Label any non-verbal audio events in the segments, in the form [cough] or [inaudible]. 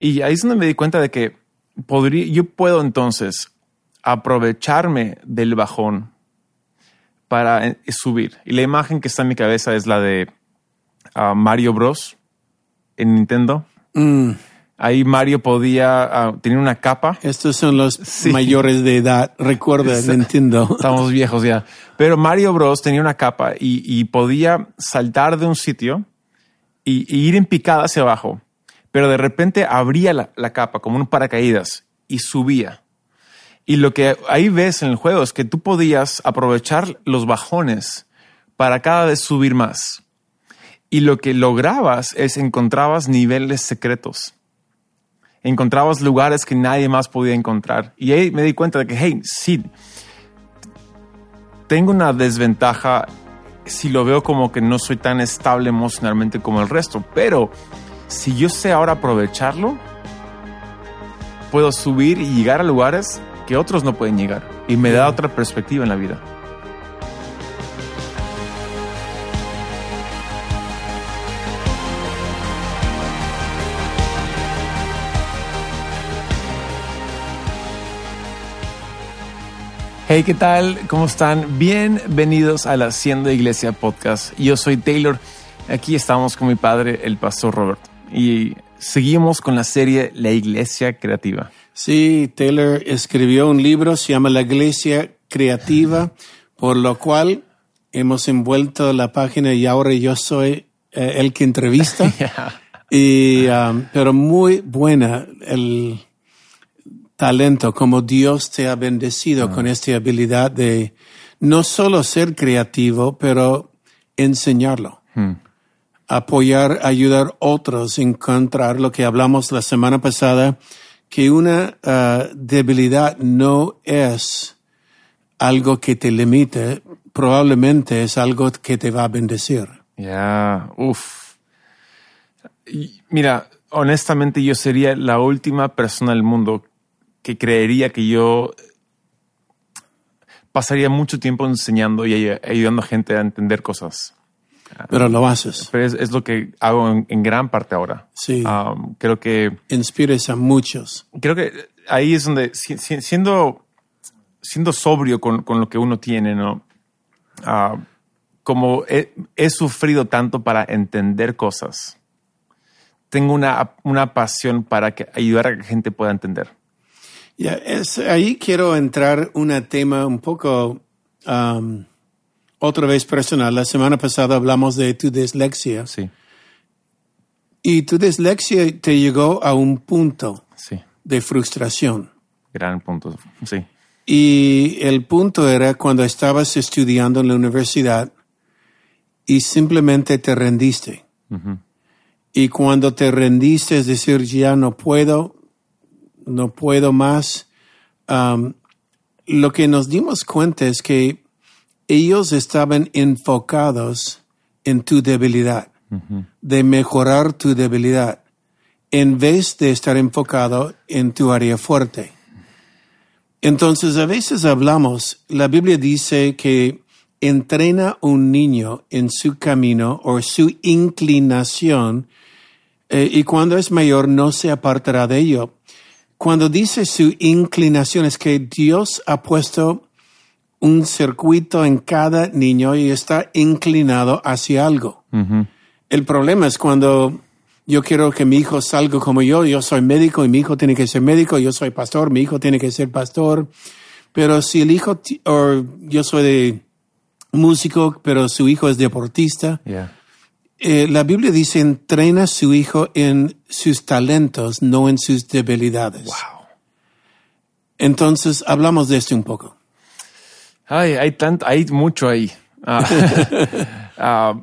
Y ahí es donde me di cuenta de que podría, yo puedo entonces aprovecharme del bajón para eh, subir. Y la imagen que está en mi cabeza es la de ah, Mario Bros. en Nintendo. Mm, Ahí Mario podía ah, tener una capa. estos son los mayores de edad. Recuerda, Nintendo. [laughs] Estamos viejos ya. Pero Mario Bros. tenía una capa y, y podía saltar de un sitio y, y ir en picada hacia abajo. Pero de repente abría la, capa como un paracaídas y subía. Y lo que ahí ves en el juego es que tú podías aprovechar los bajones para cada vez subir más. Y lo que lograbas es encontrabas niveles secretos. Encontrabas lugares que nadie más podía encontrar. Y ahí me di cuenta de que, hey, sí, tengo una desventaja si lo veo como que no soy tan estable emocionalmente como el resto. Pero si yo sé ahora aprovecharlo, puedo subir y llegar a lugares que otros no pueden llegar. Y me da otra perspectiva en la vida. Hey, ¿qué tal? ¿Cómo están? Bienvenidos a la Hacienda Iglesia Podcast. Yo soy Taylor. Aquí estamos con mi padre, el pastor Robert. Y seguimos con la serie La Iglesia Creativa. Sí, Taylor escribió un libro, se llama La Iglesia Creativa, por lo cual hemos envuelto la página y ahora yo soy eh, el que entrevista. [laughs] y, um, pero muy buena el talento, como Dios te ha bendecido con esta habilidad de no solo ser creativo, pero enseñarlo. Apoyar, ayudar otros a encontrar lo que hablamos la semana pasada, que una ah, debilidad no es algo que te limite, probablemente es algo que te va a bendecir. Ya, uff. Y Mira, honestamente yo sería la última persona del mundo que creería que yo pasaría mucho tiempo enseñando y ay- ayudando a gente a entender cosas. Pero lo haces. Pero es, es lo que hago en, en gran parte ahora. Sí. Um, creo que Inspires a muchos. creo que ahí es donde si- si- siendo siendo sobrio con, con lo que uno tiene, ¿no? Ah, como he, he sufrido tanto para entender cosas, tengo una, una pasión para que ayudar a que gente pueda entender. Es, ahí quiero entrar un tema un poco um, otra vez personal. La semana pasada hablamos de tu dislexia Sí, y tu dislexia te llegó a un punto sí, de frustración. gran punto. Sí, Y el punto era cuando estabas estudiando en la universidad y simplemente te rendiste. Y cuando te rendiste, es decir, ya no puedo, no puedo más, um, lo que nos dimos cuenta es que ellos estaban enfocados en tu debilidad, de mejorar tu debilidad, en vez de estar enfocado en tu área fuerte. Entonces, a veces hablamos, la Biblia dice que entrena un niño en su camino o su inclinación eh, y cuando es mayor no se apartará de ello. Cuando dice su inclinación es que Dios ha puesto un circuito en cada niño y está inclinado hacia algo. El problema es cuando yo quiero que mi hijo salga como yo, yo soy médico y mi hijo tiene que ser médico, yo soy pastor, mi hijo tiene que ser pastor, pero si el hijo, o yo soy de músico, pero su hijo es deportista, yeah. eh, la Biblia dice entrena a su hijo en sus talentos, no en sus debilidades. Wow. Entonces hablamos de esto un poco. Ay, hay tanto, hay mucho ahí. Ah, [laughs] ah,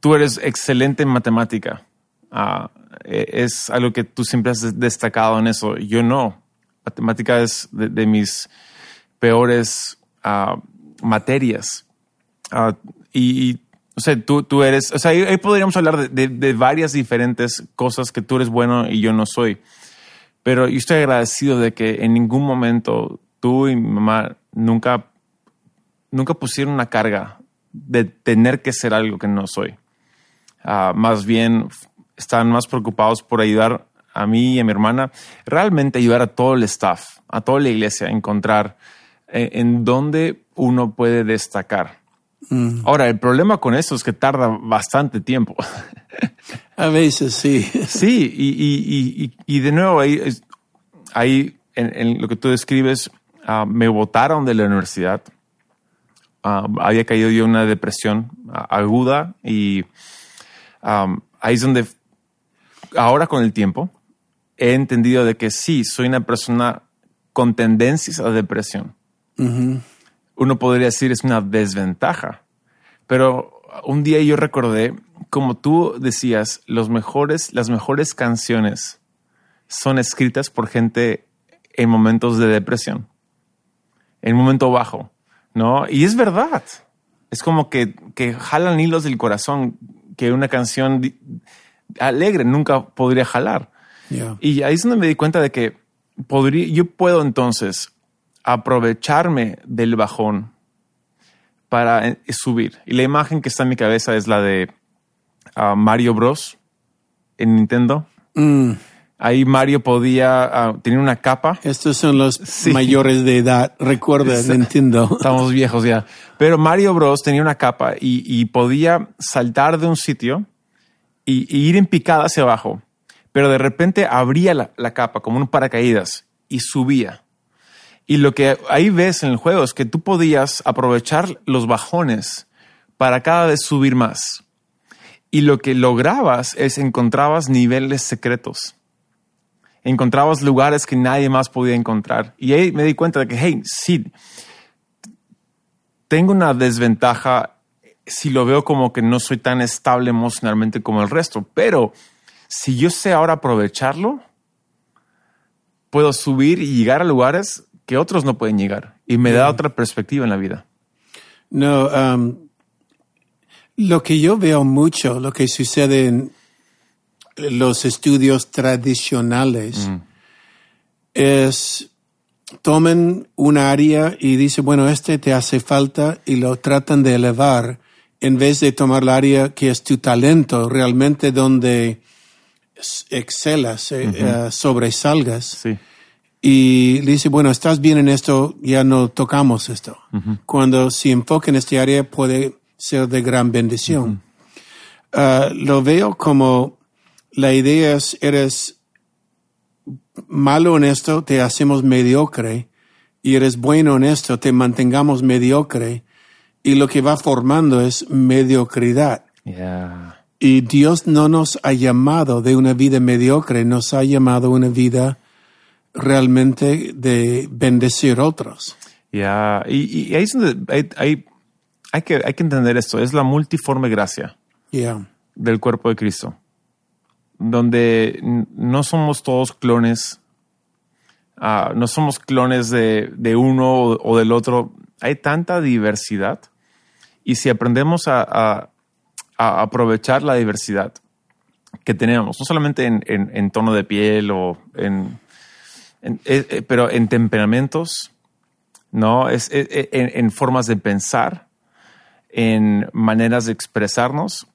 tú eres excelente en matemática. Ah, eh, es algo que tú siempre has destacado en eso. Yo no. Matemática es de, mis peores materias. Y, o sea, tú, tú eres, o sea, ahí, ahí podríamos hablar de, de- de varias diferentes cosas que tú eres bueno y yo no soy. Pero yo estoy agradecido de que en ningún momento tú y mi mamá nunca, nunca pusieron una carga de tener que ser algo que no soy. Ah, más bien están más preocupados por ayudar a mí y a mi hermana, realmente ayudar a todo el staff, a toda la iglesia a encontrar eh, en dónde uno puede destacar. Mm. Ahora, el problema con eso es que tarda bastante tiempo. [laughs] A veces sí. Sí, y, y- y- y de nuevo, ahí, ahí en, en lo que tú describes, ah, me votaron de la universidad. Ah, había caído yo en una depresión aguda y am, ahí es donde ahora con el tiempo he entendido de que sí, soy una persona con tendencias a depresión. Ujú. Uno podría decir es una desventaja, pero un día yo recordé, como tú decías, los mejores, las mejores canciones son escritas por gente en momentos de depresión, en un momento bajo, ¿no? Y es verdad. Es como que, que jalan hilos del corazón que una canción alegre nunca podría jalar. Yeah. Y ahí es donde me di cuenta de que podría, yo puedo entonces aprovecharme del bajón para eh, subir. Y la imagen que está en mi cabeza es la de ah, Mario Bros. en Nintendo. Mm. Ahí Mario podía ah, tener una capa. Estos son los Sí. mayores de edad. Recuerda, Sí. Nintendo. [laughs] Estamos viejos ya. Pero Mario Bros. tenía una capa y, y podía saltar de un sitio y, y ir en picada hacia abajo. Pero de repente abría la, la capa como un paracaídas y subía. Y lo que ahí ves en el juego es que tú podías aprovechar los bajones para cada vez subir más. Y lo que lograbas es encontrabas niveles secretos. Encontrabas lugares que nadie más podía encontrar. Y ahí me di cuenta de que, hey, sí, tengo una desventaja si lo veo como que no soy tan estable emocionalmente como el resto, pero si yo sé ahora aprovecharlo, puedo subir y llegar a lugares que otros no pueden llegar y me da otra perspectiva en la vida. No, um, lo que yo veo mucho, lo que sucede en los estudios tradicionales, es tomen un área y dicen, bueno, este te hace falta y lo tratan de elevar en vez de tomar el área que es tu talento, realmente donde excelas, eh, eh, sobresalgas. Sí, y le dice, bueno, estás bien en esto, ya no tocamos esto. Cuando se enfoca en este área puede ser de gran bendición. Ah, lo veo como la idea es, eres malo en esto, te hacemos mediocre, y eres bueno en esto, te mantengamos mediocre, y lo que va formando es mediocridad. yeah. Y Dios no nos ha llamado de una vida mediocre, nos ha llamado una vida realmente de bendecir otros. Yeah. Y, y ahí es donde hay, hay, hay que, hay que entender esto, es la multiforme gracia. Yeah. del cuerpo de Cristo, donde no somos todos clones, ah, no somos clones de, de uno o, del otro, hay tanta diversidad y si aprendemos a, aprovechar la diversidad que tenemos, no solamente en, en- tono de piel o en, eh, eh, pero en temperamentos, no, es, eh, en formas de pensar, en maneras de expresarnos,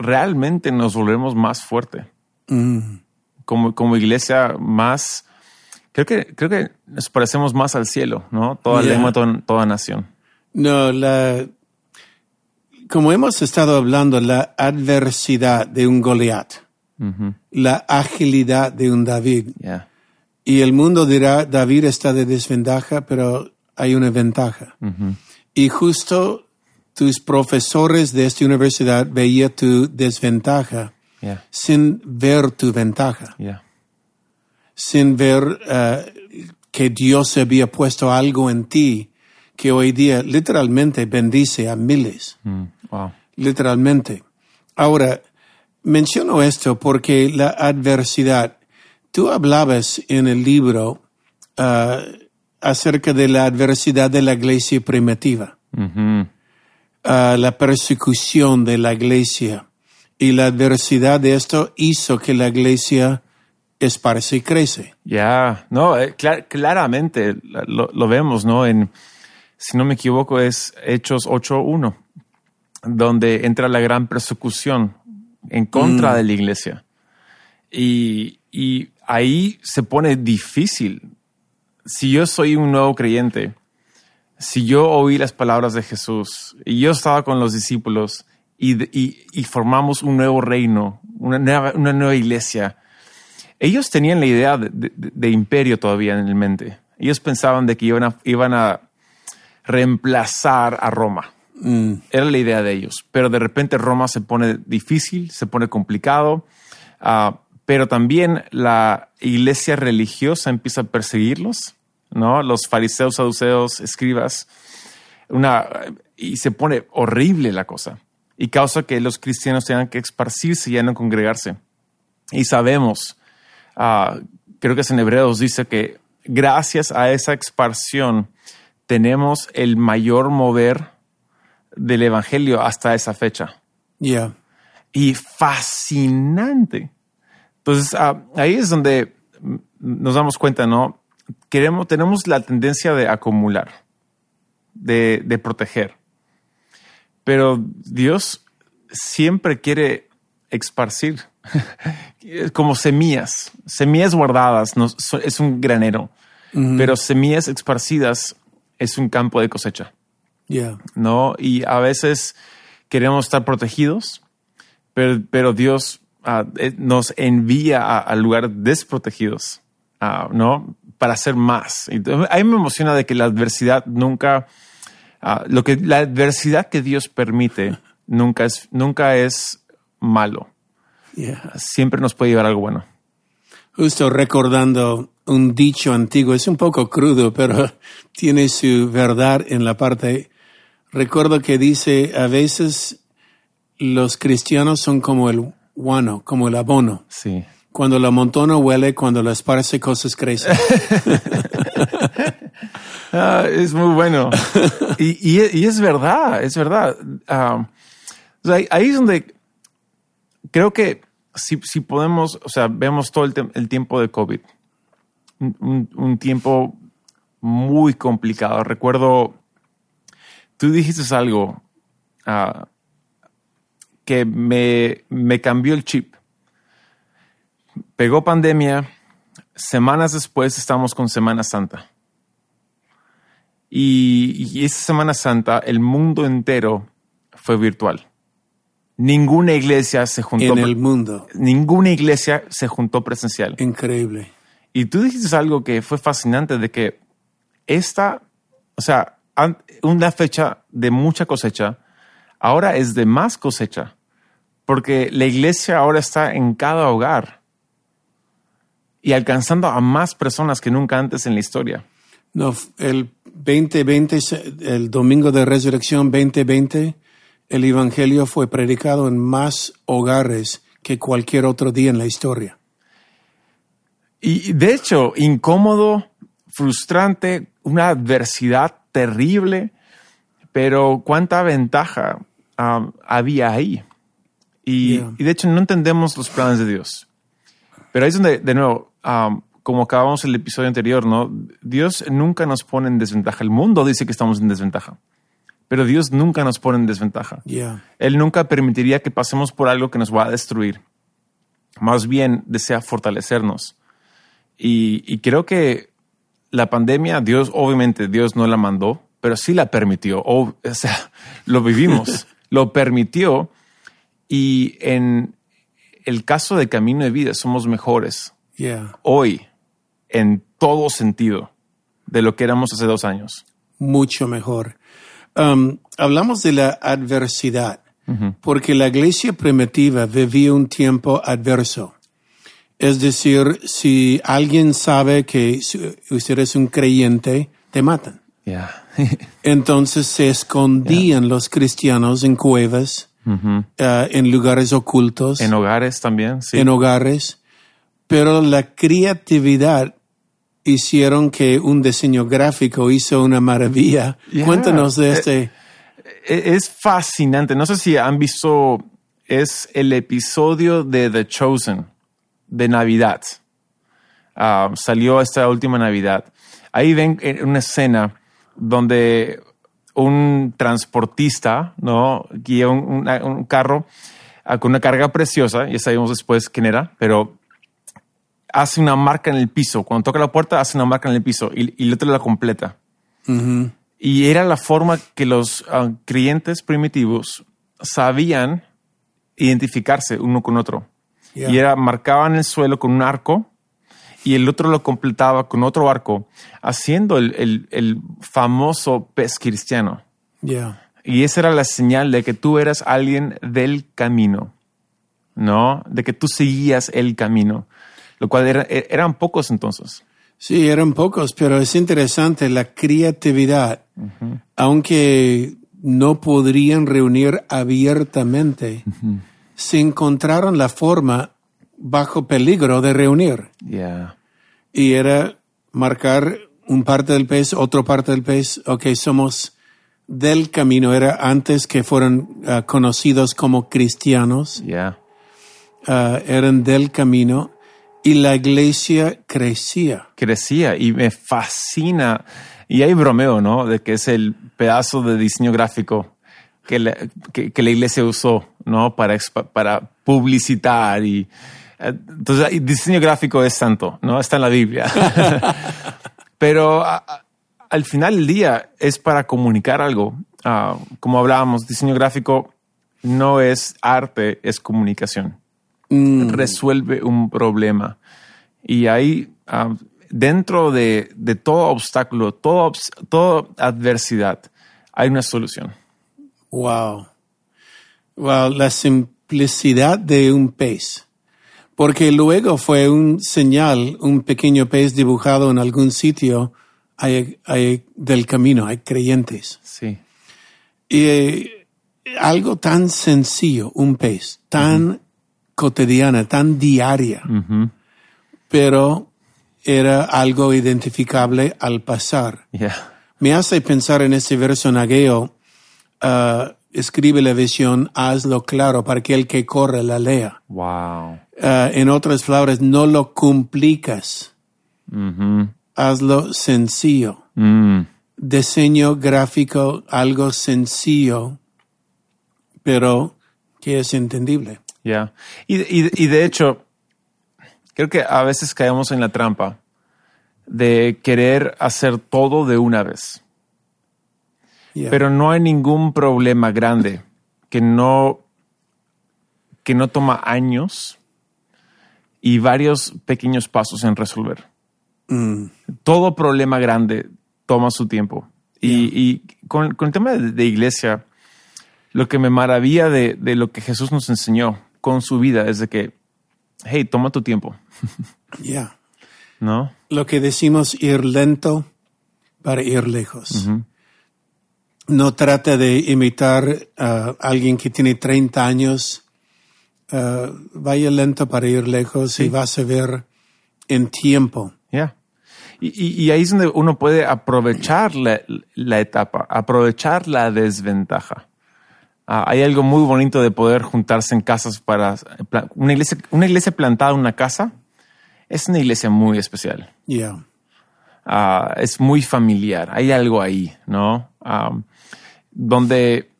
realmente nos volvemos más fuerte. Mm. Como, como iglesia, más. Creo que, creo que nos parecemos más al cielo, ¿no? Toda Yeah. lengua, toda, toda nación. No, la, como hemos estado hablando, la adversidad de un Goliat, la agilidad de un David. Yeah. Y el mundo dirá, David está de desventaja, pero hay una ventaja. Y justo tus profesores de esta universidad veían tu desventaja Yeah. sin ver tu ventaja, Yeah. sin ver eh, que Dios había puesto algo en ti que hoy día literalmente bendice a miles, Mm. Wow. literalmente. Ahora, menciono esto porque la adversidad, tú hablabas en el libro ah, acerca de la adversidad de la iglesia primitiva. Ujú. A la persecución de la iglesia y la adversidad de esto hizo que la iglesia esparce y crece. Ya, no, eh, cla- claramente la- lo, lo vemos, ¿no? En, si no me equivoco, es Hechos 8.1, donde entra la gran persecución en contra de la iglesia. Y, y ahí se pone difícil. Si yo soy un nuevo creyente, si yo oí las palabras de Jesús y yo estaba con los discípulos y, y- y formamos un nuevo reino, una nueva, una nueva iglesia, ellos tenían la idea de, de- de imperio todavía en el mente. Ellos pensaban de que iban a, iban a reemplazar a Roma. Era la idea de ellos. Pero de repente Roma se pone difícil, se pone complicado. ah, pero también la iglesia religiosa empieza a perseguirlos, ¿no? Los fariseos, saduceos, escribas. Una, y se pone horrible la cosa. Y causa que los cristianos tengan que esparcirse y ya no congregarse. Y sabemos, ah, creo que es en Hebreos, dice que gracias a esa expansión tenemos el mayor mover del Evangelio hasta esa fecha. Yeah. Y fascinante. Entonces, ah, ahí es donde nos damos cuenta, ¿no? Queremos, tenemos la tendencia de acumular, de, de proteger. Pero Dios siempre quiere esparcir, [laughs] como semillas, semillas guardadas, no, es un granero, pero semillas esparcidas es un campo de cosecha. Yeah. ¿no? Y a veces queremos estar protegidos, pero, pero Dios ah, eh, nos envía a, a lugares desprotegidos, ah, ¿no? Para hacer más. A mí me emociona de que la adversidad nunca, ah, lo que la adversidad que Dios permite [laughs] nunca es, nunca es malo. Yeah. Siempre nos puede llevar a algo bueno. Justo recordando un dicho antiguo, es un poco crudo, pero [laughs] tiene su verdad en la parte. Recuerdo que dice, a veces los cristianos son como el guano, como el abono. Sí. Cuando la montona huele, cuando la esparce, cosas crecen. [laughs] Ah, es muy bueno. y, y- es verdad, es verdad. Ah, ahí- es donde creo que si, si podemos, o sea, vemos todo el, el tiempo de COVID, un tiempo muy complicado. Recuerdo, tú dijiste algo ah, que me, me cambió el chip. Pegó pandemia, semanas después estamos con Semana Santa. Y, y esa Semana Santa, el mundo entero fue virtual. Ninguna iglesia se juntó. en el mundo. Ninguna iglesia se juntó presencial. Increíble. Y tú dijiste algo que fue fascinante de que esta, o sea, una fecha de mucha cosecha, ahora es de más cosecha, porque la iglesia ahora está en cada hogar y alcanzando a más personas que nunca antes en la historia. No, el 2020, se- el domingo de resurrección 2020, el evangelio fue predicado en más hogares que cualquier otro día en la historia. Y de hecho, incómodo, frustrante, una adversidad terrible, pero cuánta ventaja um, había ahí. Y, Yeah. y de hecho no entendemos los planes de Dios. Pero ahí es donde, de nuevo, um, como acabamos el episodio anterior, ¿no? Dios nunca nos pone en desventaja. El mundo dice que estamos en desventaja, pero Dios nunca nos pone en desventaja. Yeah. Él nunca permitiría que pasemos por algo que nos va a destruir. Más bien desea fortalecernos. Y, y creo que la pandemia, Dios, obviamente, Dios no la mandó, pero sí la permitió. O, o sea, lo vivimos, [laughs] lo permitió. Y en el caso de Camino de Vida, somos mejores Yeah. hoy en todo sentido de lo que éramos hace dos años. mucho mejor. Um, hablamos de la adversidad, porque la iglesia primitiva vivía un tiempo adverso. Es decir, si alguien sabe que usted es un creyente, te matan. Yeah. [laughs] Entonces se escondían los cristianos en cuevas, eh, en lugares ocultos, en hogares también, sí. en hogares, pero la creatividad hicieron que un diseño gráfico hizo una maravilla. Yeah. Cuéntanos de Eh, este. E- Es fascinante. No sé si han visto, es el episodio de The Chosen de Navidad. Ah, salió esta última Navidad. Ahí ven en una escena donde un transportista, ¿no? Guía un, una- un carro ah, con una carga preciosa, ya sabemos después quién era, pero hace una marca en el piso. Cuando toca la puerta, hace una marca en el piso y, y el otro la completa. Y era la forma que los ah, creyentes primitivos sabían identificarse uno con otro. Yeah. Y era, marcaban el suelo con un arco y el otro lo completaba con otro arco, haciendo el, el- el famoso pez cristiano. Yeah. Y esa era la señal de que tú eras alguien del camino, ¿no? De que tú seguías el camino, lo cual era- e- eran pocos entonces. Sí, eran pocos, pero es interesante la creatividad. Aunque no podrían reunir abiertamente, se encontraron la forma bajo peligro de reunir. Yeah. Y era marcar un parte del pez, otro parte del pez. Ok, somos del camino. Era antes que fueran ah, conocidos como cristianos. Yeah. ah, eran del camino. Y la iglesia crecía. crecía y me fascina. Y hay bromeo, ¿no? De que es el pedazo de diseño gráfico que la, que, que la iglesia usó, ¿no? Para, para publicitar y entonces diseño gráfico es santo, ¿no? Está en la Biblia. [laughs] Pero a- a- al final del día es para comunicar algo. Ah, como hablábamos, diseño gráfico no es arte, es comunicación resuelve un problema. Y ahí, ah, dentro de, de todo obstáculo, todo, toda adversidad, hay una solución. Wow. Wow, la simplicidad de un pez. Porque luego fue un señal, un pequeño pez dibujado en algún sitio hay, hay del camino, hay creyentes. Sí. Y eh, algo tan sencillo, un pez, tan cotidiana, tan diaria, pero era algo identificable al pasar. Yeah. Me hace pensar en ese verso en Ageo, ah, escribe la visión, hazlo claro para que el que corre la lea. Wow. Ah, en otras palabras, no lo complicas, hazlo sencillo. Mm. Diseño gráfico, algo sencillo, pero que es entendible. Yeah. Y, y- y de hecho, creo que a veces caemos en la trampa de querer hacer todo de una vez. Yeah. Pero no hay ningún problema grande que no, que no toma años y varios pequeños pasos en resolver. Mm, Todo problema grande toma su tiempo. Y, y con, con el tema de, de iglesia, lo que me maravilla de, de lo que Jesús nos enseñó con su vida es de que, hey, toma tu tiempo, [laughs] yeah. ¿no? Lo que decimos ir lento para ir lejos. No trata de imitar a alguien que tiene 30 años. Ah, vaya lento para ir lejos y vas a ver en tiempo. Ya. Y, y- y ahí es donde uno puede aprovechar la, la etapa, aprovechar la desventaja. Ah, hay algo muy bonito de poder juntarse en casas para pla- una iglesia, una iglesia plantada en una casa. Es una iglesia muy especial. Yeah. Ah, es muy familiar. Hay algo ahí, ¿no? Ah, donde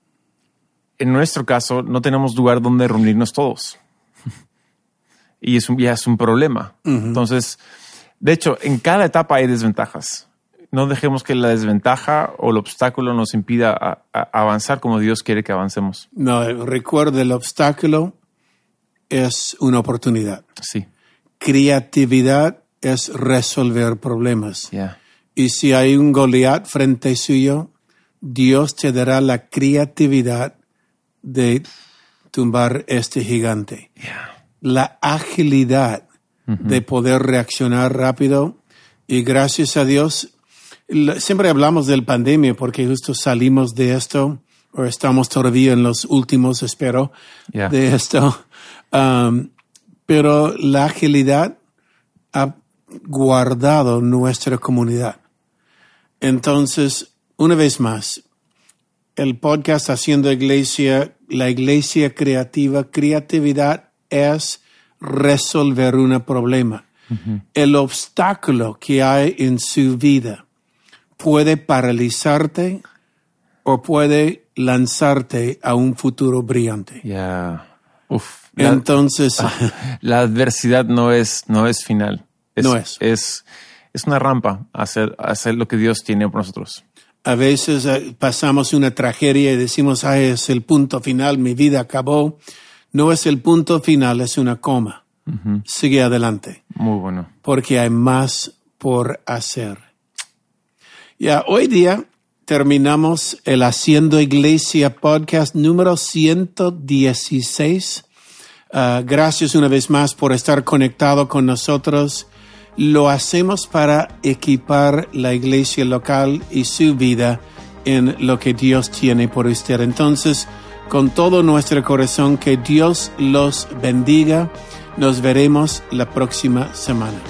en nuestro caso no tenemos lugar donde reunirnos todos. [laughs] y es un, ya es un problema. Entonces, de hecho, en cada etapa hay desventajas. No dejemos que la desventaja o el obstáculo nos impida a- a- avanzar como Dios quiere que avancemos. No, recuerda el obstáculo es una oportunidad. Sí. Creatividad es resolver problemas. Ya. Y si hay un Goliat frente suyo, Dios te dará la creatividad de tumbar este gigante. Ya. La agilidad de poder reaccionar rápido. Y gracias a Dios, siempre hablamos del pandemia porque justo salimos de esto, o estamos todavía en los últimos, espero, de esto. Um, pero la agilidad ha guardado nuestra comunidad. Entonces, una vez más, el podcast Haciendo Iglesia, la iglesia creativa, creatividad es resolver un problema. El obstáculo que hay en su vida puede paralizarte o puede lanzarte a un futuro brillante. Ya. Uf. La- Entonces, [laughs] La adversidad no es, no es final. Es, No es. es. es una rampa a hacer, hacer lo que Dios tiene por nosotros. a veces eh, pasamos una tragedia y decimos, ay, es el punto final, mi vida acabó. No es el punto final, es una coma. Sigue adelante, Muy bueno. porque hay más por hacer. Ya, hoy día terminamos el Haciendo Iglesia podcast número 116. Ah, gracias una vez más por estar conectado con nosotros. Lo hacemos para equipar la iglesia local y su vida en lo que Dios tiene por usted. Entonces, con todo nuestro corazón, que Dios los bendiga. Nos veremos la próxima semana.